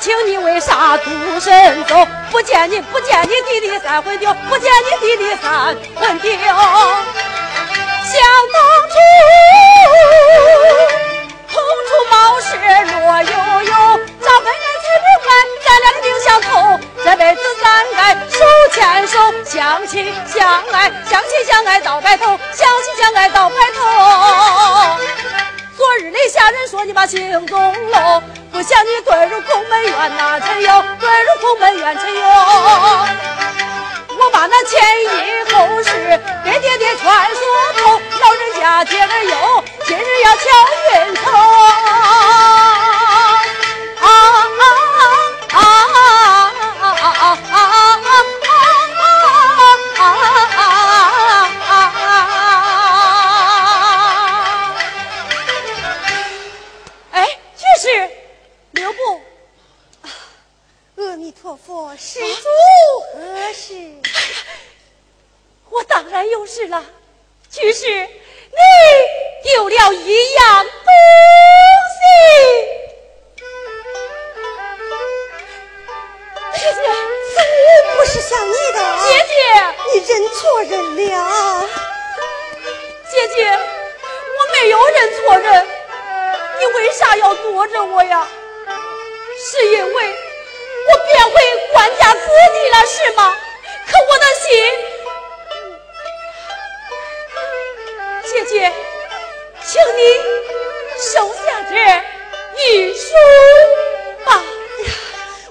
请你为啥独身走？不见你，不见你弟弟三魂丢，不见你弟弟三魂丢。想当初，红出茅室若悠悠，找恩人才不还，咱俩的命相投。这辈子咱该手牵手，相亲相爱，相亲相爱到白头，相亲相爱到白头。昨日里下人说你把情踪漏。不想你遁入空门院呐陈友，遁入空门院陈友。我把那前因后事给爹爹传说透，老人家今儿有，今日要敲运筹。我呀？是因为。我变回官家子弟了，是吗？可我的心，姐姐，请你收下这玉书吧。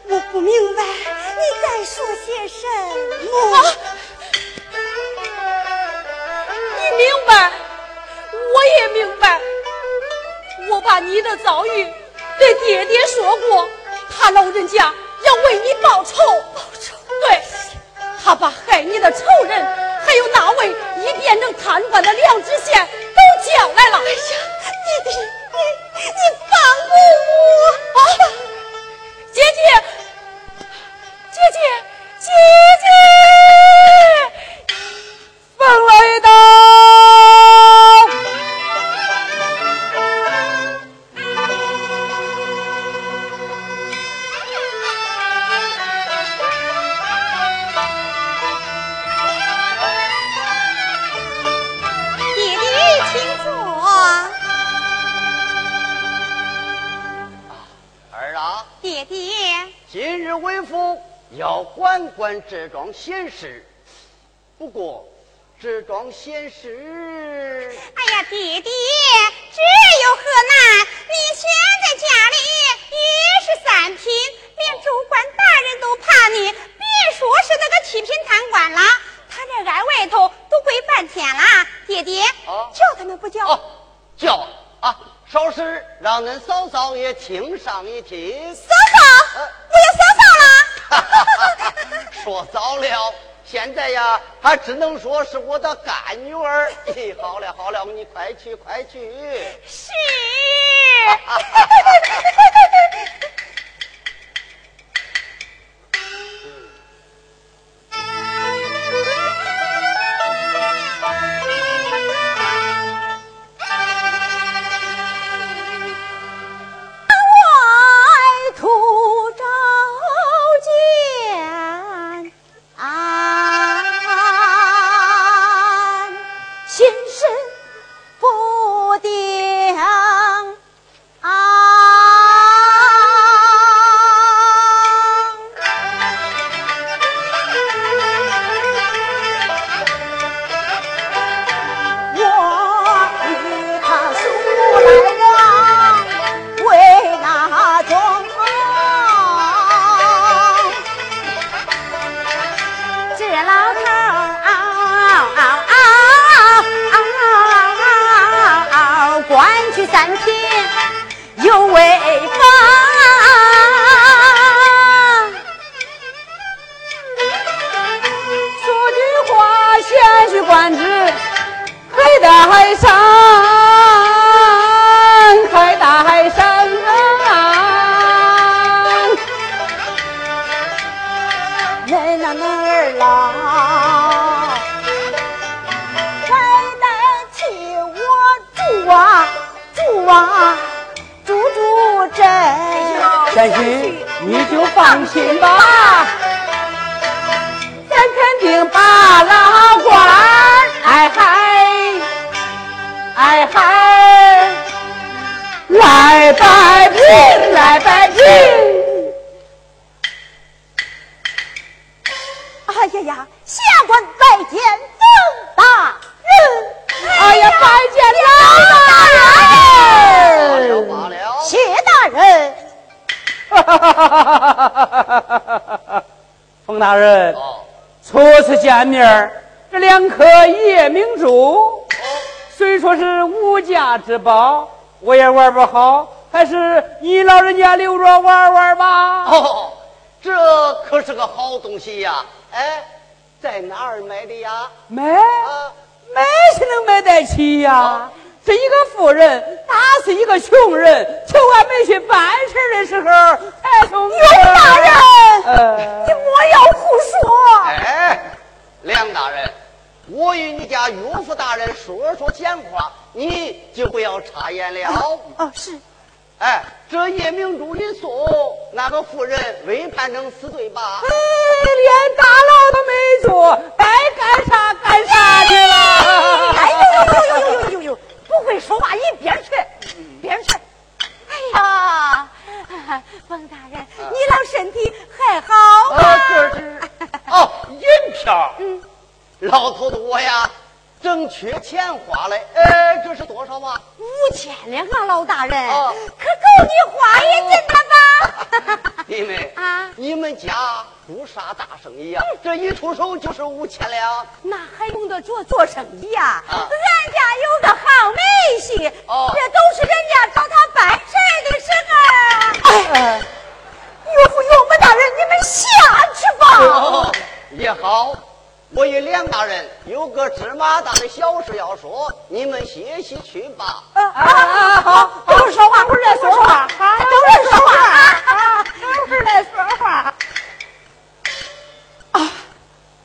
我不明白你在说些什么。你明白，我也明白。我把你的遭遇对爹爹说过，他老人家。要为你报仇，报仇！对，他把害你的仇人，还有那位已变成贪官的梁知县都叫来了。哎呀，弟弟，你你放过我啊！姐姐，姐姐，姐姐，管管这桩闲事，不过这桩闲事……哎呀，弟弟，这有何难？你现在家里一十三品，连州官大人都怕你，别说是那个七品贪官了，他这挨外头都跪半天了。爹爹，叫他们不叫？叫啊！稍事让恁嫂嫂也听上一听。嫂嫂，我要嫂嫂了。说早了，现在呀，还只能说是我的干女儿。好了好了，你快去快去。是。你就放心吧，咱肯定把老官哎嗨哎嗨来摆平，来摆平。冯大人，哦。初次见面这两颗夜明珠。虽说是无价之宝，我也玩不好，还是你老人家留着玩玩吧。哦，这可是个好东西呀！哎，在哪儿买的呀？买？啊，买是能买得起呀、这一个富人打死一个穷人，求俺们去办事的时候才从刘大人，呃你莫要胡说。哎，梁大人，我与你家岳父大人说说闲话，你就不要插言了。哦，是哎，这夜明珠一送，那个妇人未判成死罪吧？哎，连大牢都没坐，该干啥干啥去了。会说话，一边去，边去。哎呀，冯大人，你老身体还好啊，吗？这是 哦，银票。嗯，老头子我呀，正缺钱花嘞。哎，这是多少嘛？五千两啊，老大人，哦可够你花一阵了吧？弟妹啊你们家不啥大生意呀、这一出手就是五千两。那还用得着做生意呀、啊俺家有个好媒婿，哦这都是人家找他办事儿的时候。哎，岳父岳母大人，你们下去吧。哦，也好。我与梁大人有个芝麻大的小事要说，你们歇息去吧。啊啊啊！好，等会儿说话，等会儿说话，都是说话啊，等会儿再说话。啊，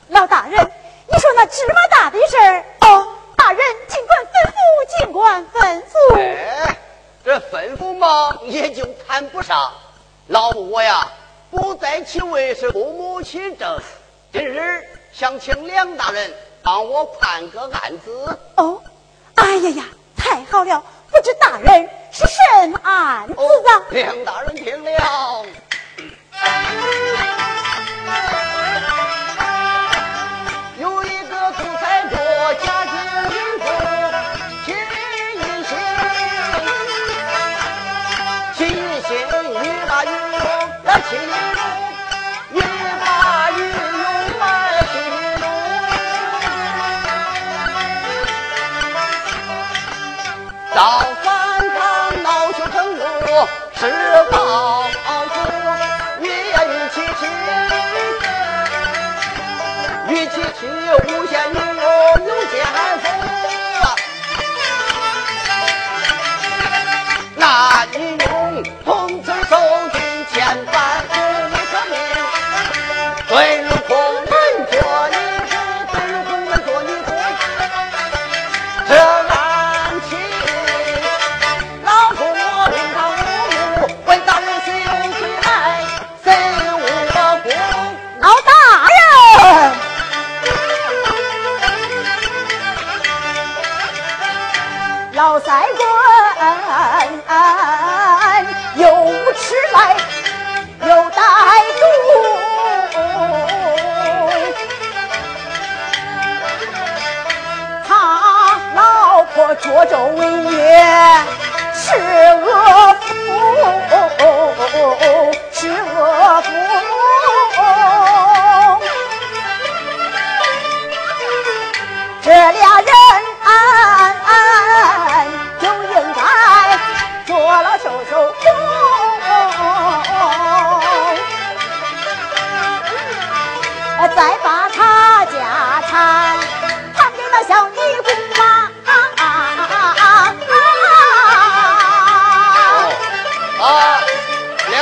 老大人，你说那芝麻大的事儿，哦，大人尽管吩咐，尽管吩咐。哎，这吩咐嘛也就谈不上。老母我呀，不在其位是父母亲政。今日想请梁大人帮我判个案子。哦，哎呀呀，太好了！不知大人是什么案子哦啊？，梁大人听了。造反他恼羞成怒，誓报复，欲呀欲其妻，欲其妻无限女友有奸夫，那女用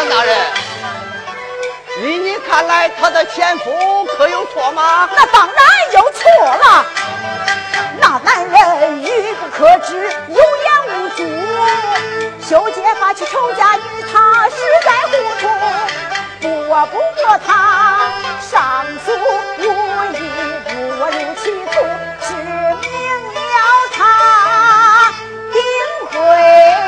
大人，依你看来，他的前夫可有错吗？那当然有错了。那男人愚不可知，有眼无珠。修街发起仇家与他，实在糊涂。不不过他上诉无益，不入歧途，指明了他定会。